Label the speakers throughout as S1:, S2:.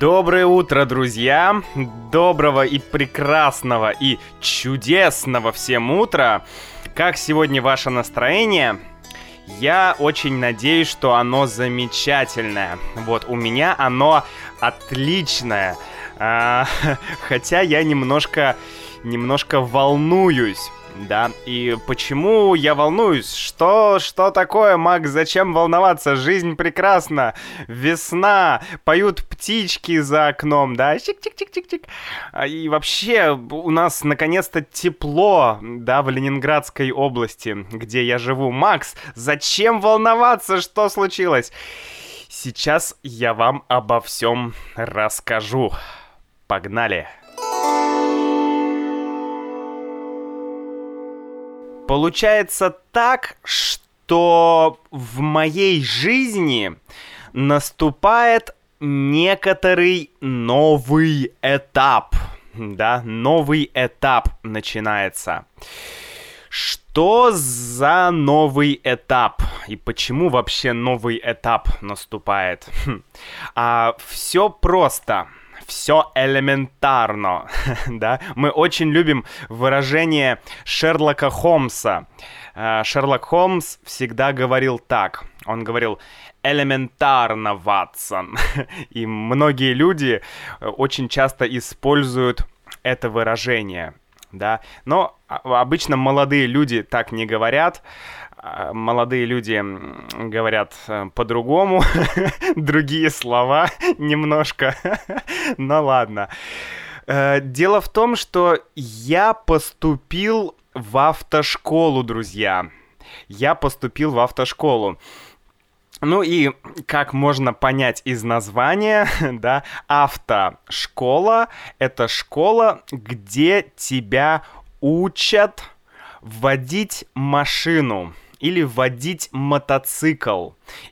S1: Доброе утро, друзья! Доброго и прекрасного и чудесного всем утра! Как сегодня ваше настроение? Я очень надеюсь, что оно замечательное. Вот, у меня оно отличное. А, хотя я немножко, немножко волнуюсь. Да, и почему я волнуюсь? Что, что такое, Макс? Зачем волноваться? Жизнь прекрасна. Весна. Поют птички за окном, да? Чик-чик-чик-чик-чик. А, и вообще, у нас наконец-то тепло, да, в Ленинградской области, где я живу. Макс, зачем волноваться? Что случилось? Сейчас я вам обо всем расскажу. Погнали! Получается так, что в моей жизни наступает некоторый новый этап. Да, новый этап начинается. Что за новый этап? И почему вообще новый этап наступает? Хм. А, все просто все элементарно, да? Мы очень любим выражение Шерлока Холмса. Э, Шерлок Холмс всегда говорил так. Он говорил элементарно, Ватсон. И многие люди э, очень часто используют это выражение, да? Но а, обычно молодые люди так не говорят. А, молодые люди говорят э, по-другому, другие слова немножко, но ладно. Э, дело в том, что я поступил в автошколу, друзья. Я поступил в автошколу. Ну и, как можно понять из названия, да, автошкола — это школа, где тебя учат водить машину или водить мотоцикл,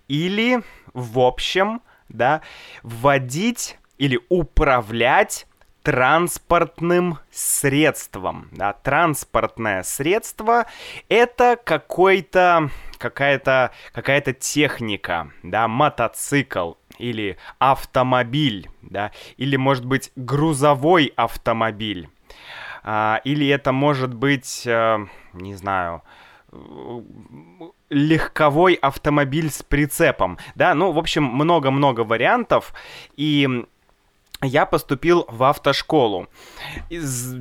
S1: или, в общем, да, водить или управлять транспортным средством. Да, транспортное средство это какой-то какая-то какая-то техника, да, мотоцикл или автомобиль, да, или может быть грузовой автомобиль, а, или это может быть, а, не знаю, легковой автомобиль с прицепом, да, ну, в общем, много-много вариантов, и я поступил в автошколу. Из...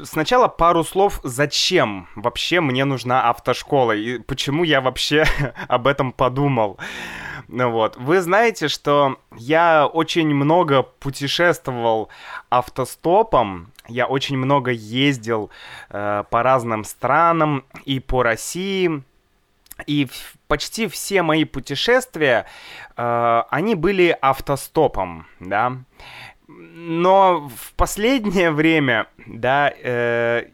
S1: Сначала пару слов, зачем вообще мне нужна автошкола и почему я вообще об этом подумал. Ну вот, вы знаете, что я очень много путешествовал автостопом, я очень много ездил э, по разным странам и по России. И почти все мои путешествия, э, они были автостопом, да. Но в последнее время, да, э,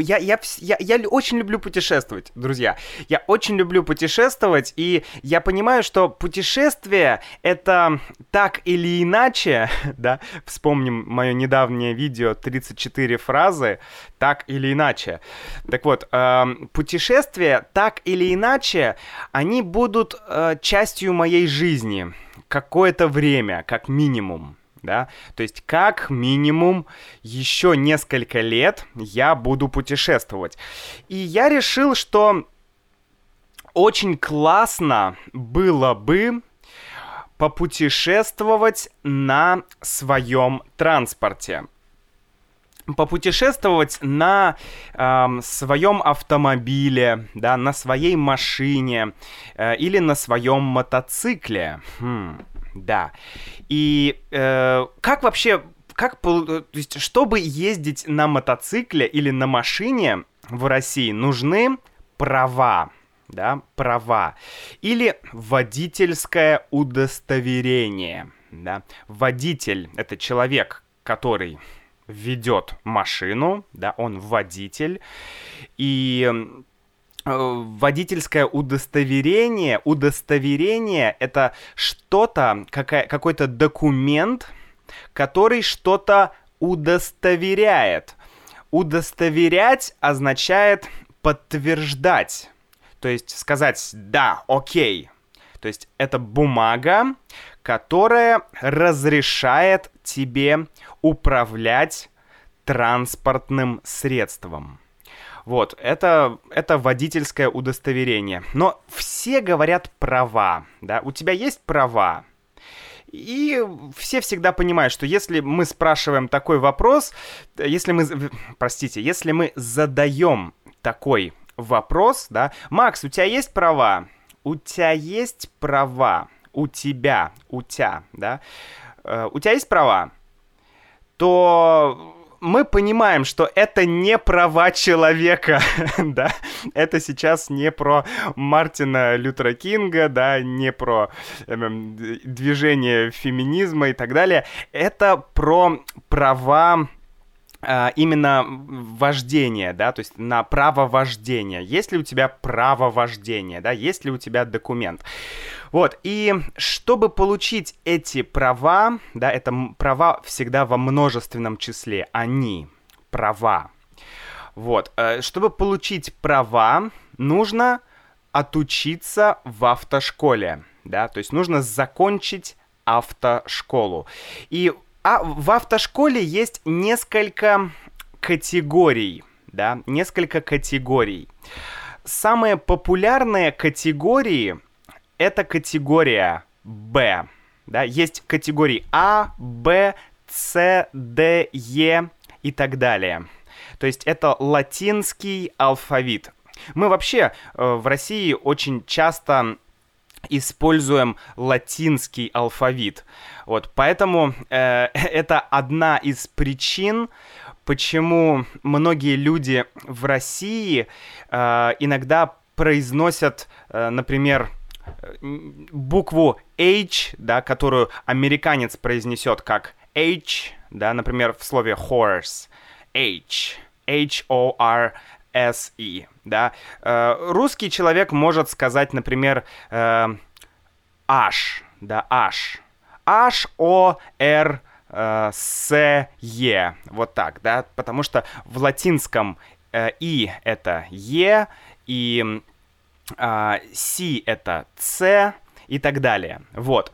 S1: я, я, я, я очень люблю путешествовать, друзья. Я очень люблю путешествовать, и я понимаю, что путешествие это так или иначе, да, вспомним мое недавнее видео 34 фразы, так или иначе. Так вот, э, путешествия так или иначе, они будут э, частью моей жизни какое-то время, как минимум да, то есть как минимум еще несколько лет я буду путешествовать. И я решил, что очень классно было бы попутешествовать на своем транспорте попутешествовать на э, своем автомобиле, да, на своей машине э, или на своем мотоцикле. Хм, да. И э, как вообще, как, то есть, чтобы ездить на мотоцикле или на машине в России, нужны права, да, права. Или водительское удостоверение, да. Водитель — это человек, который ведет машину, да, он водитель, и Э, водительское удостоверение, удостоверение это что-то, какой-то документ, который что-то удостоверяет. Удостоверять означает подтверждать. То есть сказать «да, окей». То есть это бумага, которая разрешает тебе управлять транспортным средством. Вот, это, это водительское удостоверение. Но все говорят права, да, у тебя есть права. И все всегда понимают, что если мы спрашиваем такой вопрос, если мы, простите, если мы задаем такой вопрос, да, Макс, у тебя есть права? У тебя есть права? У тебя, у тебя, да? Э, у тебя есть права? То мы понимаем, что это не права человека, да, это сейчас не про Мартина Лютера Кинга, да, не про э, движение феминизма и так далее, это про права а, именно вождение, да, то есть на право вождения. Есть ли у тебя право вождения, да, есть ли у тебя документ. Вот, и чтобы получить эти права, да, это права всегда во множественном числе, они, права. Вот, э, чтобы получить права, нужно отучиться в автошколе, да, то есть нужно закончить автошколу. И а в автошколе есть несколько категорий, да, несколько категорий. Самые популярные категории — это категория Б, да, есть категории А, Б, С, Д, Е и так далее. То есть это латинский алфавит. Мы вообще э, в России очень часто используем латинский алфавит. Вот, поэтому э, это одна из причин, почему многие люди в России э, иногда произносят, э, например, букву H, да, которую американец произнесет как H, да, например, в слове horse, H, H-O-R S-E, да. Э, русский человек может сказать, например, э, H, да, H, H-O-R э, С-Е, вот так, да, потому что в латинском э, И это Е, и э, Си это С и так далее, вот.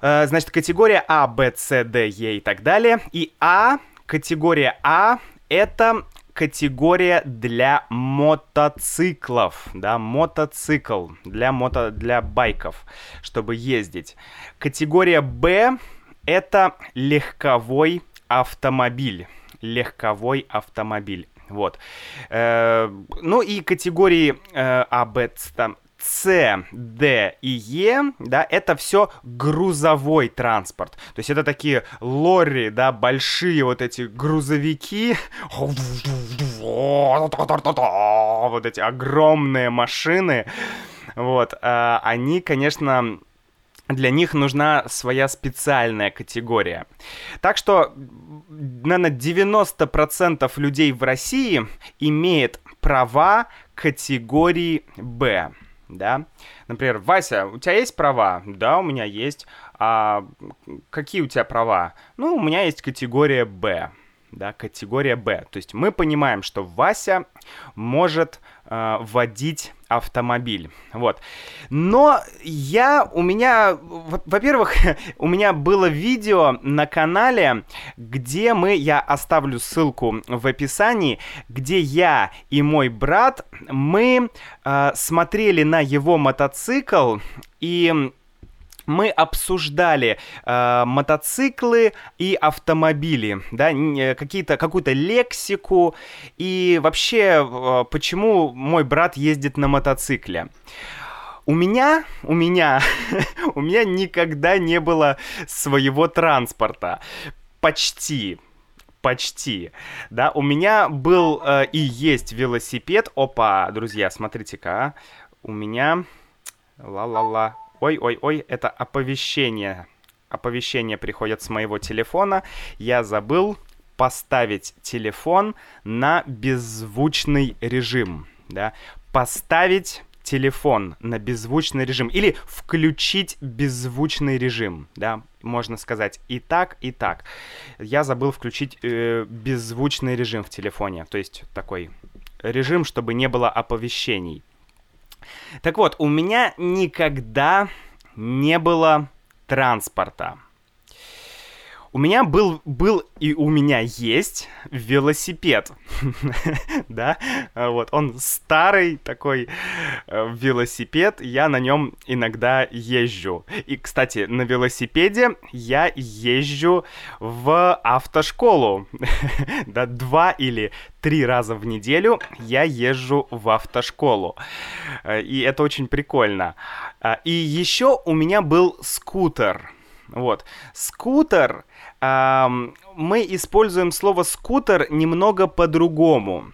S1: Э, значит, категория А, Б, С, Д, Е и так далее. И А, категория А, это категория для мотоциклов, да, мотоцикл для мото, для байков, чтобы ездить. Категория Б это легковой автомобиль, легковой автомобиль. Вот. Э, ну и категории э, А, Б, там, с, Д и Е, да, это все грузовой транспорт. То есть это такие лорри, да, большие вот эти грузовики, вот эти огромные машины, вот, а, они, конечно, для них нужна своя специальная категория. Так что, наверное, 90% людей в России имеет права категории Б да. Например, Вася, у тебя есть права? Да, у меня есть. А какие у тебя права? Ну, у меня есть категория Б, да, категория Б. То есть мы понимаем, что Вася может э, водить автомобиль. Вот. Но я, у меня, во-первых, у меня было видео на канале, где мы, я оставлю ссылку в описании, где я и мой брат, мы э, смотрели на его мотоцикл и мы обсуждали э, мотоциклы и автомобили, да, э, какие-то, какую-то лексику и вообще, э, почему мой брат ездит на мотоцикле. У меня, у меня, у меня никогда не было своего транспорта. Почти, почти. Да, у меня был э, и есть велосипед. Опа, друзья, смотрите-ка, а. у меня... Ла-ла-ла. Ой-ой-ой, это оповещение. Оповещение приходит с моего телефона. Я забыл поставить телефон на беззвучный режим. Да? Поставить телефон на беззвучный режим или включить беззвучный режим, да, можно сказать и так, и так. Я забыл включить э, беззвучный режим в телефоне, то есть такой режим, чтобы не было оповещений. Так вот, у меня никогда не было транспорта. У меня был, был и у меня есть велосипед, да, вот, он старый такой э, велосипед, я на нем иногда езжу. И, кстати, на велосипеде я езжу в автошколу, да, два или три раза в неделю я езжу в автошколу. Э, и это очень прикольно. А, и еще у меня был скутер. Вот. Скутер мы используем слово скутер немного по-другому.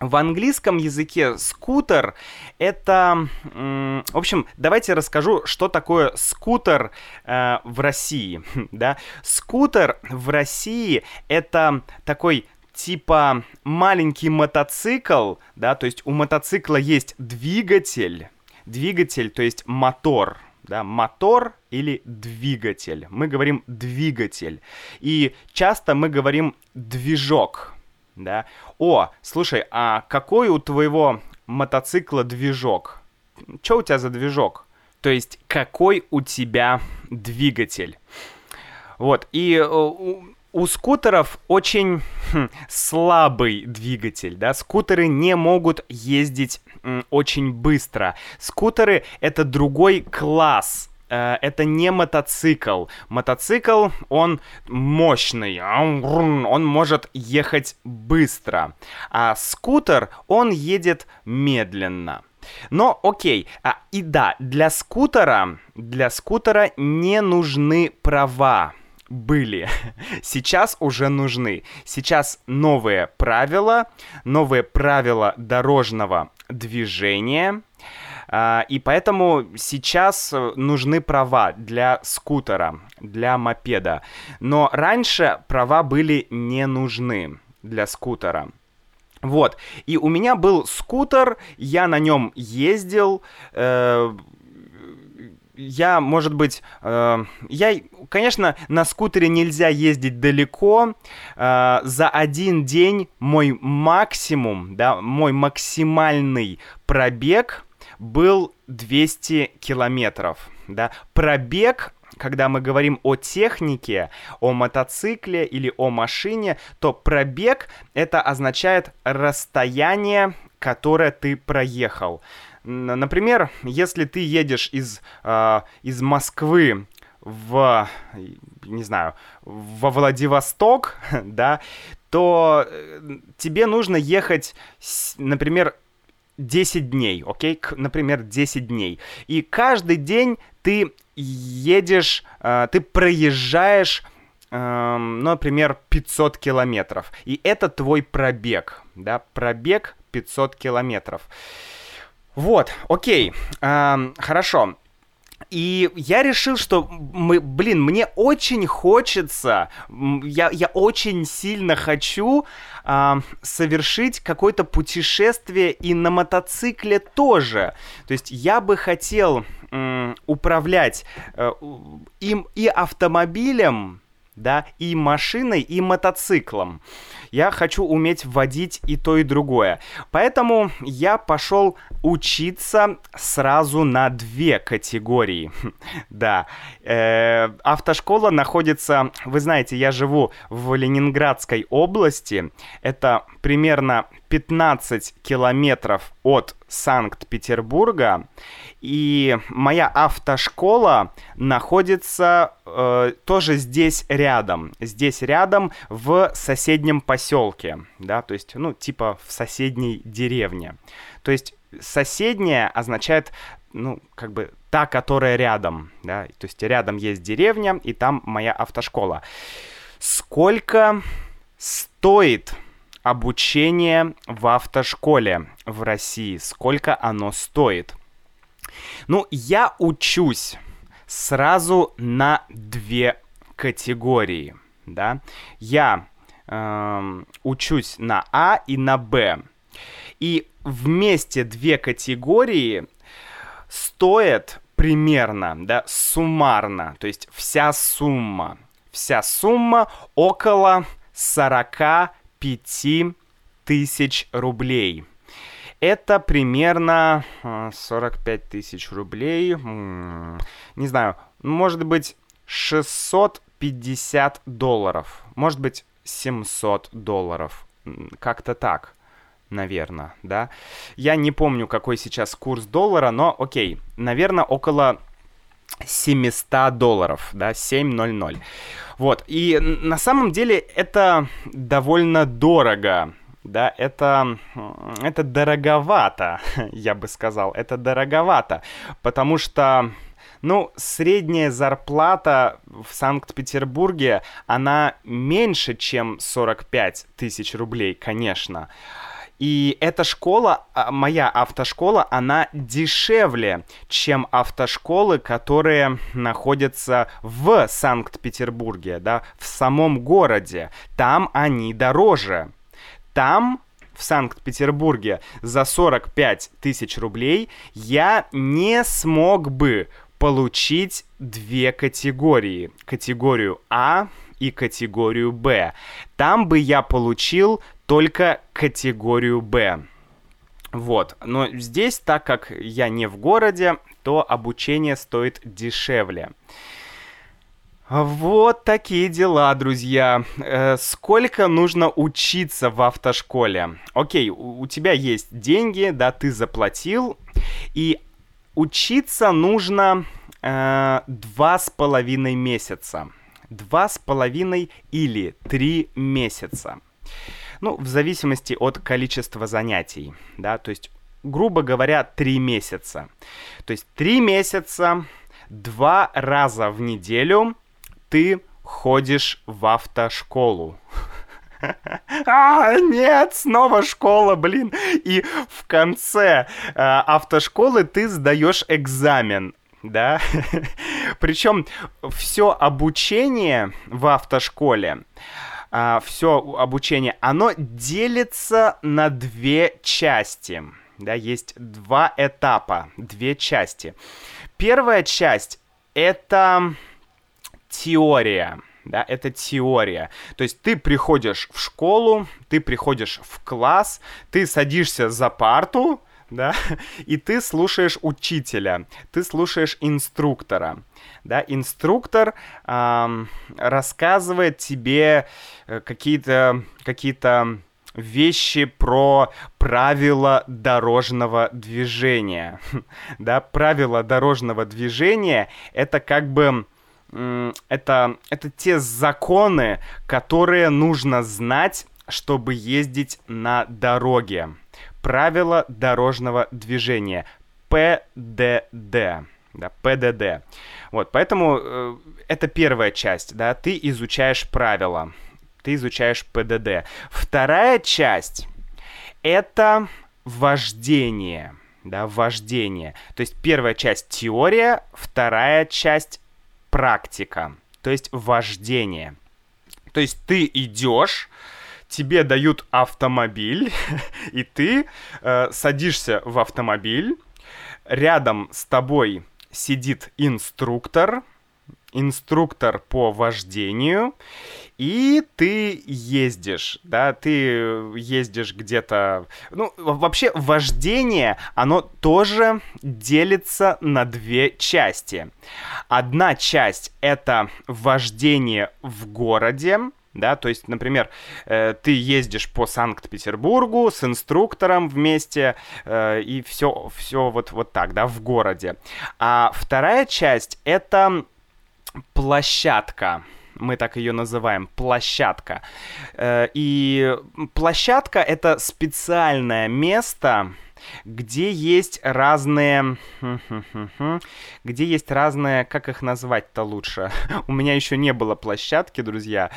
S1: В английском языке скутер это... В общем, давайте расскажу, что такое скутер э, в России. да? Скутер в России это такой типа маленький мотоцикл, да, то есть у мотоцикла есть двигатель, двигатель, то есть мотор, да, мотор или двигатель. Мы говорим двигатель. И часто мы говорим движок, да. О, слушай, а какой у твоего мотоцикла движок? Что у тебя за движок? То есть, какой у тебя двигатель? Вот, и э, у, у скутеров очень хм, слабый двигатель, да, скутеры не могут ездить очень быстро. Скутеры — это другой класс это не мотоцикл. Мотоцикл, он мощный, он может ехать быстро. А скутер, он едет медленно. Но окей, а, и да, для скутера, для скутера не нужны права были. Сейчас уже нужны. Сейчас новые правила, новые правила дорожного движения. А, и поэтому сейчас э, нужны права для скутера, для мопеда. Но раньше права были не нужны для скутера. Вот. И у меня был скутер, я на нем ездил. Э, я, может быть, э, я, конечно, на скутере нельзя ездить далеко. Э, за один день мой максимум, да, мой максимальный пробег был 200 километров. Да? Пробег когда мы говорим о технике, о мотоцикле или о машине, то пробег это означает расстояние, которое ты проехал. Например, если ты едешь из, э, из Москвы в, не знаю, во Владивосток, да, то э, тебе нужно ехать, например, 10 дней, окей, okay? например, 10 дней. И каждый день ты едешь, э, ты проезжаешь, э, например, 500 километров. И это твой пробег, да, пробег 500 километров. Вот, окей, э, хорошо. И я решил, что мы, блин, мне очень хочется, я, я очень сильно хочу э, совершить какое-то путешествие и на мотоцикле тоже. То есть я бы хотел э, управлять э, им и автомобилем, да, и машиной, и мотоциклом. Я хочу уметь водить и то, и другое. Поэтому я пошел учиться сразу на две категории. да. Э, автошкола находится, вы знаете, я живу в Ленинградской области. Это примерно 15 километров от Санкт-Петербурга. И моя автошкола находится э, тоже здесь рядом. Здесь рядом в соседнем поселке. Да, то есть, ну, типа в соседней деревне. То есть соседняя означает, ну, как бы та, которая рядом. Да? То есть рядом есть деревня, и там моя автошкола. Сколько стоит обучение в автошколе в России? Сколько оно стоит? Ну, я учусь сразу на две категории, да. Я э, учусь на А и на Б. И вместе две категории стоят примерно, да, суммарно, то есть вся сумма, вся сумма около 45 тысяч рублей. это примерно 45 тысяч рублей. Не знаю, может быть 650 долларов. Может быть 700 долларов. Как-то так наверное, да. Я не помню, какой сейчас курс доллара, но окей, наверное, около 700 долларов, да, 700. Вот, и на самом деле это довольно дорого, да, это, это дороговато, я бы сказал, это дороговато, потому что, ну, средняя зарплата в Санкт-Петербурге, она меньше, чем 45 тысяч рублей, конечно, и эта школа, а, моя автошкола, она дешевле, чем автошколы, которые находятся в Санкт-Петербурге, да, в самом городе. Там они дороже. Там в Санкт-Петербурге за 45 тысяч рублей я не смог бы получить две категории. Категорию А и категорию Б. Там бы я получил только категорию Б. Вот, но здесь, так как я не в городе, то обучение стоит дешевле. Вот такие дела, друзья. Э, сколько нужно учиться в автошколе? Окей, у, у тебя есть деньги, да, ты заплатил, и учиться нужно э, два с половиной месяца. Два с половиной или три месяца. Ну, в зависимости от количества занятий, да, то есть, грубо говоря, три месяца. То есть три месяца, два раза в неделю ты ходишь в автошколу. А, нет, снова школа, блин. И в конце э, автошколы ты сдаешь экзамен да. Причем все обучение в автошколе а, все обучение, оно делится на две части. Да, есть два этапа, две части. Первая часть это теория. Да, это теория. То есть ты приходишь в школу, ты приходишь в класс, ты садишься за парту, да, и ты слушаешь учителя, ты слушаешь инструктора, да, инструктор эм, рассказывает тебе э, какие-то какие-то вещи про правила дорожного движения, да, правила дорожного движения это как бы это, это те законы, которые нужно знать, чтобы ездить на дороге правила дорожного движения. ПДД. Да, ПДД. Вот, поэтому э, это первая часть, да, ты изучаешь правила, ты изучаешь ПДД. Вторая часть — это вождение, да, вождение. То есть первая часть теория, вторая часть практика, то есть вождение. То есть ты идешь, тебе дают автомобиль, и ты э, садишься в автомобиль, рядом с тобой сидит инструктор, инструктор по вождению, и ты ездишь, да, ты ездишь где-то... Ну, вообще, вождение, оно тоже делится на две части. Одна часть — это вождение в городе, да, то есть, например, э, ты ездишь по Санкт-Петербургу с инструктором вместе, э, и все, все вот, вот так, да, в городе. А вторая часть — это площадка, мы так ее называем, площадка. Э, и площадка — это специальное место, где есть разные... Где есть разные... Как их назвать-то лучше? У меня еще не было площадки, друзья.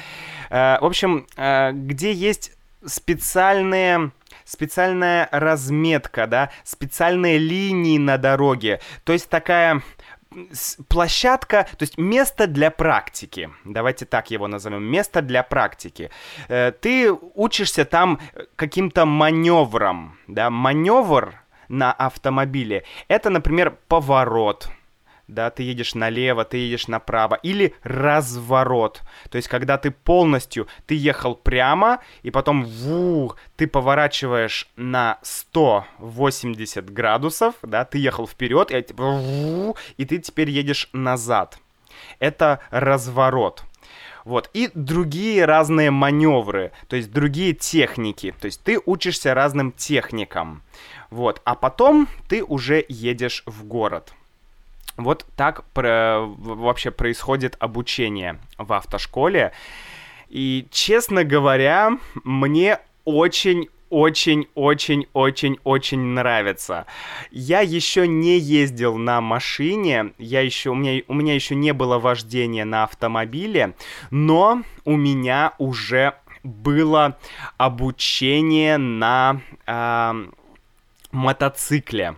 S1: Э, в общем, э, где есть специальные специальная разметка, да, специальные линии на дороге. То есть такая площадка, то есть место для практики. Давайте так его назовем. Место для практики. Э, ты учишься там каким-то маневром, да, маневр на автомобиле. Это, например, поворот, да, ты едешь налево, ты едешь направо, или разворот, то есть когда ты полностью, ты ехал прямо, и потом вух, ты поворачиваешь на 180 градусов, да, ты ехал вперед, и, вух, и ты теперь едешь назад. Это разворот. Вот. И другие разные маневры, то есть другие техники. То есть ты учишься разным техникам. Вот. А потом ты уже едешь в город. Вот так про... вообще происходит обучение в автошколе. И, честно говоря, мне очень очень-очень-очень-очень нравится. Я еще не ездил на машине, я еще, у, меня, у меня еще не было вождения на автомобиле, но у меня уже было обучение на э, мотоцикле.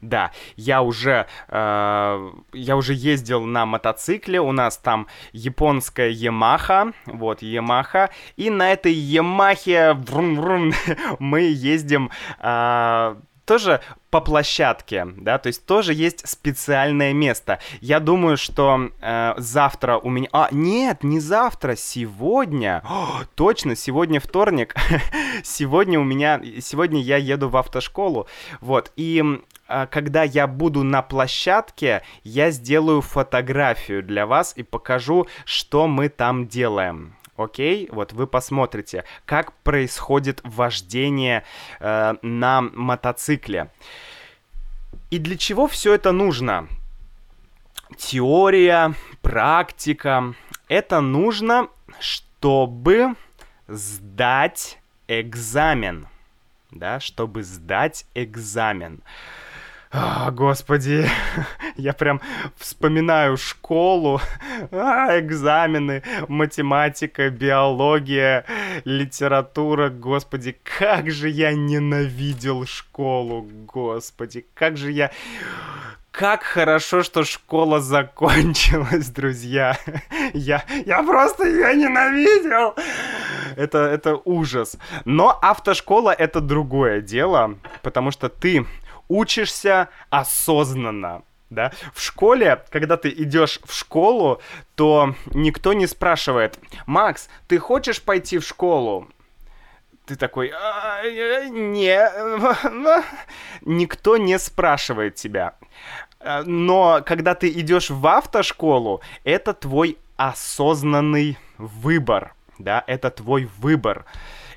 S1: Да, я уже, э, я уже ездил на мотоцикле, у нас там японская Yamaha, вот, Yamaha, и на этой Ямахе мы ездим э, тоже по площадке, да, то есть тоже есть специальное место. Я думаю, что э, завтра у меня... А, нет, не завтра, сегодня. О, точно, сегодня вторник. сегодня у меня... Сегодня я еду в автошколу, вот, и когда я буду на площадке, я сделаю фотографию для вас и покажу, что мы там делаем. Окей, вот вы посмотрите, как происходит вождение э, на мотоцикле. И для чего все это нужно? Теория, практика. Это нужно, чтобы сдать экзамен. Да, чтобы сдать экзамен. А, господи, я прям вспоминаю школу, а, экзамены, математика, биология, литература, господи, как же я ненавидел школу, господи, как же я... Как хорошо, что школа закончилась, друзья. Я, я просто ее ненавидел. Это, это ужас. Но автошкола это другое дело, потому что ты учишься осознанно. Да? В школе, когда ты идешь в школу, то никто не спрашивает, Макс, ты хочешь пойти в школу? Ты такой, а, не, никто не спрашивает тебя. Но когда ты идешь в автошколу, это твой осознанный выбор, да, это твой выбор,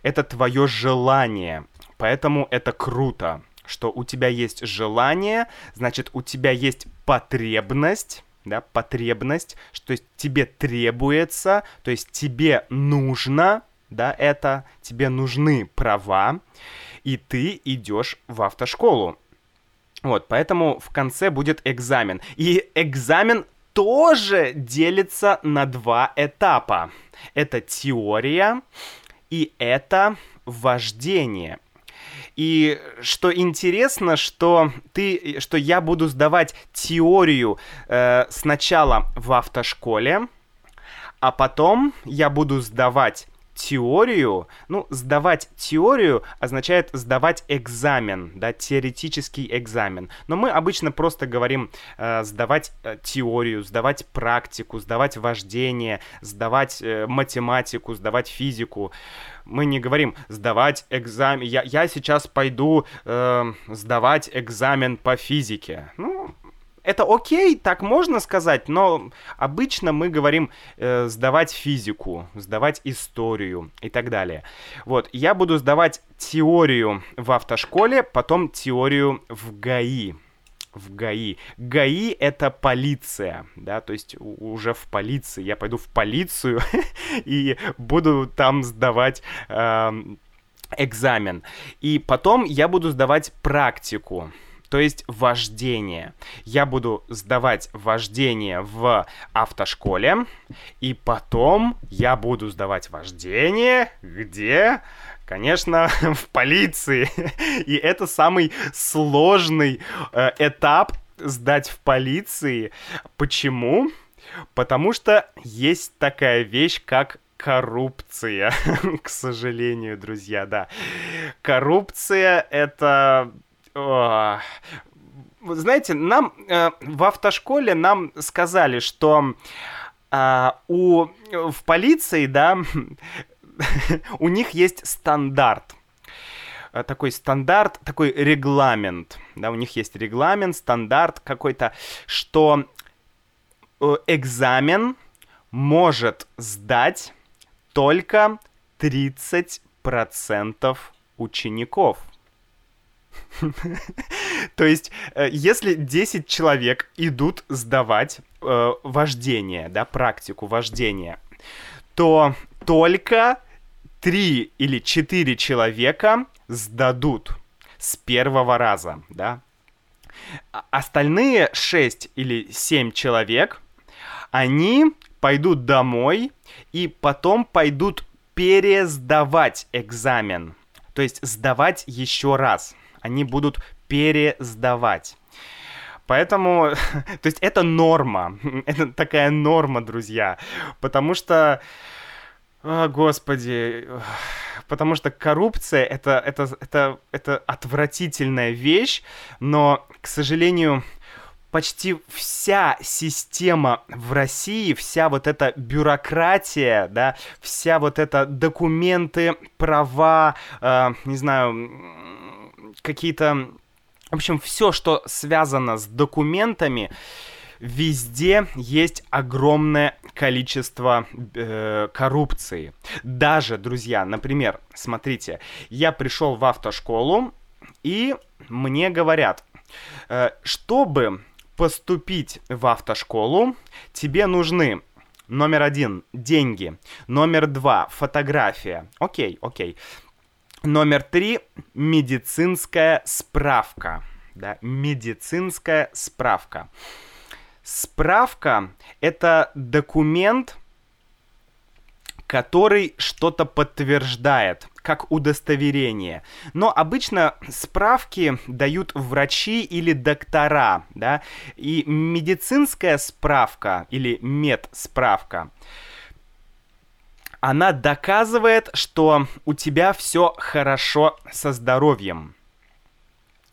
S1: это твое желание, поэтому это круто что у тебя есть желание, значит, у тебя есть потребность, да, потребность, что тебе требуется, то есть тебе нужно, да, это, тебе нужны права, и ты идешь в автошколу. Вот, поэтому в конце будет экзамен. И экзамен тоже делится на два этапа. Это теория и это вождение. И что интересно, что ты, что я буду сдавать теорию э, сначала в автошколе, а потом я буду сдавать теорию, ну, сдавать теорию означает сдавать экзамен, да, теоретический экзамен. Но мы обычно просто говорим э, сдавать э, теорию, сдавать практику, сдавать вождение, сдавать э, математику, сдавать физику. Мы не говорим сдавать экзамен. Я, я сейчас пойду э, сдавать экзамен по физике. Ну, это окей, так можно сказать, но обычно мы говорим э, сдавать физику, сдавать историю и так далее. Вот, я буду сдавать теорию в автошколе, потом теорию в ГАИ. В ГАИ. ГАИ это полиция, да, то есть уже в полиции. Я пойду в полицию и буду там сдавать э, экзамен. И потом я буду сдавать практику то есть вождение. Я буду сдавать вождение в автошколе, и потом я буду сдавать вождение где? Конечно, в полиции. И это самый сложный э, этап сдать в полиции. Почему? Потому что есть такая вещь, как коррупция, к сожалению, друзья, да. Коррупция — это знаете, нам э, в автошколе нам сказали, что э, у в полиции, да, у них есть стандарт. Э, такой стандарт, такой регламент, да, у них есть регламент, стандарт какой-то, что э, экзамен может сдать только 30% учеников. То есть, э, если 10 человек идут сдавать э, вождение, да, практику вождения, то только 3 или 4 человека сдадут с первого раза, да. А остальные 6 или 7 человек, они пойдут домой и потом пойдут пересдавать экзамен. То есть сдавать еще раз. Они будут пересдавать. Поэтому, то есть это норма, это такая норма, друзья, потому что, о, господи, потому что коррупция это, это, это, это отвратительная вещь, но, к сожалению, почти вся система в России, вся вот эта бюрократия, да, вся вот эта документы, права, э, не знаю, какие-то... В общем, все, что связано с документами, везде есть огромное количество э, коррупции. Даже, друзья, например, смотрите, я пришел в автошколу, и мне говорят, э, чтобы поступить в автошколу, тебе нужны номер один – деньги, номер два – фотография. Окей, окей. Номер три – медицинская справка. Да, медицинская справка. Справка – это документ, который что-то подтверждает, как удостоверение. Но обычно справки дают врачи или доктора, да, и медицинская справка или медсправка, она доказывает, что у тебя все хорошо со здоровьем,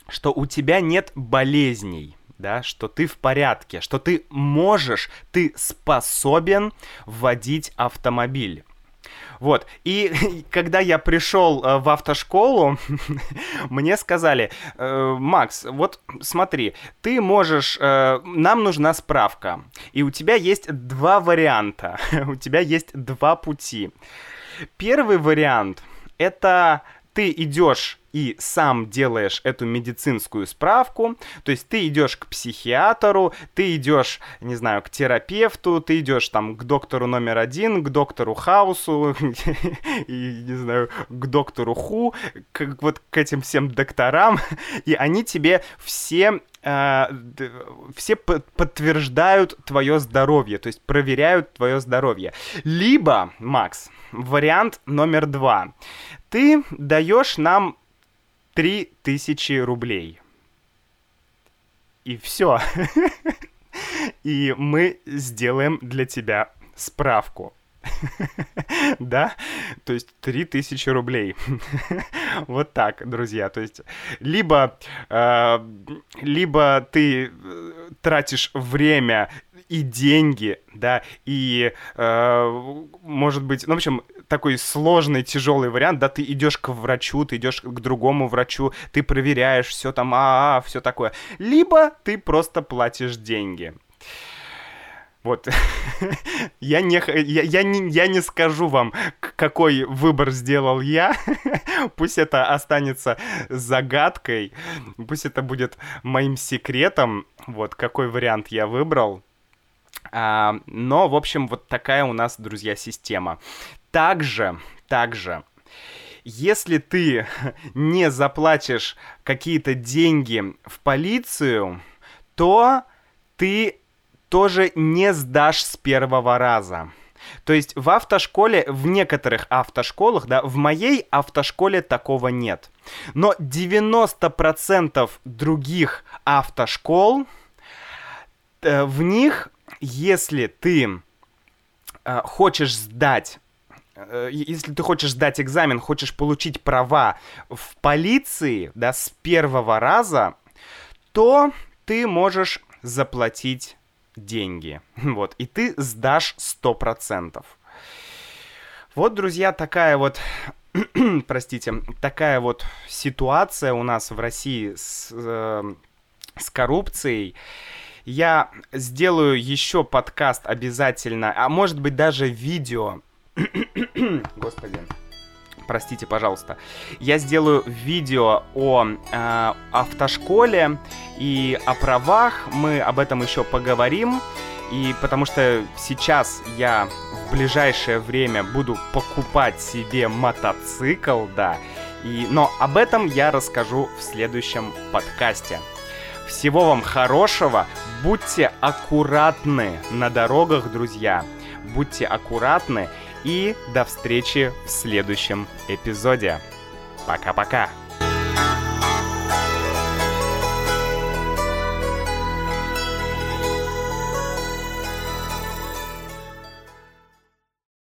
S1: что у тебя нет болезней, да, что ты в порядке, что ты можешь, ты способен водить автомобиль. Вот. И когда я пришел э, в автошколу, мне сказали, э, Макс, вот смотри, ты можешь, э, нам нужна справка, и у тебя есть два варианта, у тебя есть два пути. Первый вариант это ты идешь и сам делаешь эту медицинскую справку, то есть ты идешь к психиатру, ты идешь, не знаю, к терапевту, ты идешь там к доктору номер один, к доктору Хаусу, и, не знаю, к доктору Ху, к, вот к этим всем докторам, и они тебе все Uh, все подтверждают твое здоровье, то есть проверяют твое здоровье. Либо, Макс, вариант номер два. Ты даешь нам 3000 рублей. И все. И мы сделаем для тебя справку. да? То есть 3000 рублей. вот так, друзья. То есть либо, э, либо ты э, тратишь время и деньги, да, и, э, может быть, ну, в общем, такой сложный, тяжелый вариант, да, ты идешь к врачу, ты идешь к другому врачу, ты проверяешь все там, а, -а, -а все такое. Либо ты просто платишь деньги. Вот. я, не, я, я, не, я не скажу вам, какой выбор сделал я. Пусть это останется загадкой. Пусть это будет моим секретом. Вот, какой вариант я выбрал. А, но, в общем, вот такая у нас, друзья, система. Также, также, если ты не заплатишь какие-то деньги в полицию, то ты тоже не сдашь с первого раза. То есть в автошколе, в некоторых автошколах, да, в моей автошколе такого нет. Но 90% других автошкол, э, в них, если ты э, хочешь сдать Э, если ты хочешь сдать экзамен, хочешь получить права в полиции, да, с первого раза, то ты можешь заплатить деньги. Вот, и ты сдашь 100%. Вот, друзья, такая вот простите, такая вот ситуация у нас в России с, э, с коррупцией. Я сделаю еще подкаст обязательно, а может быть даже видео. Господи. Простите, пожалуйста. Я сделаю видео о э, автошколе и о правах. Мы об этом еще поговорим. И потому что сейчас я в ближайшее время буду покупать себе мотоцикл, да. И, но об этом я расскажу в следующем подкасте. Всего вам хорошего, будьте аккуратны на дорогах, друзья. Будьте аккуратны и до встречи в следующем эпизоде. Пока-пока.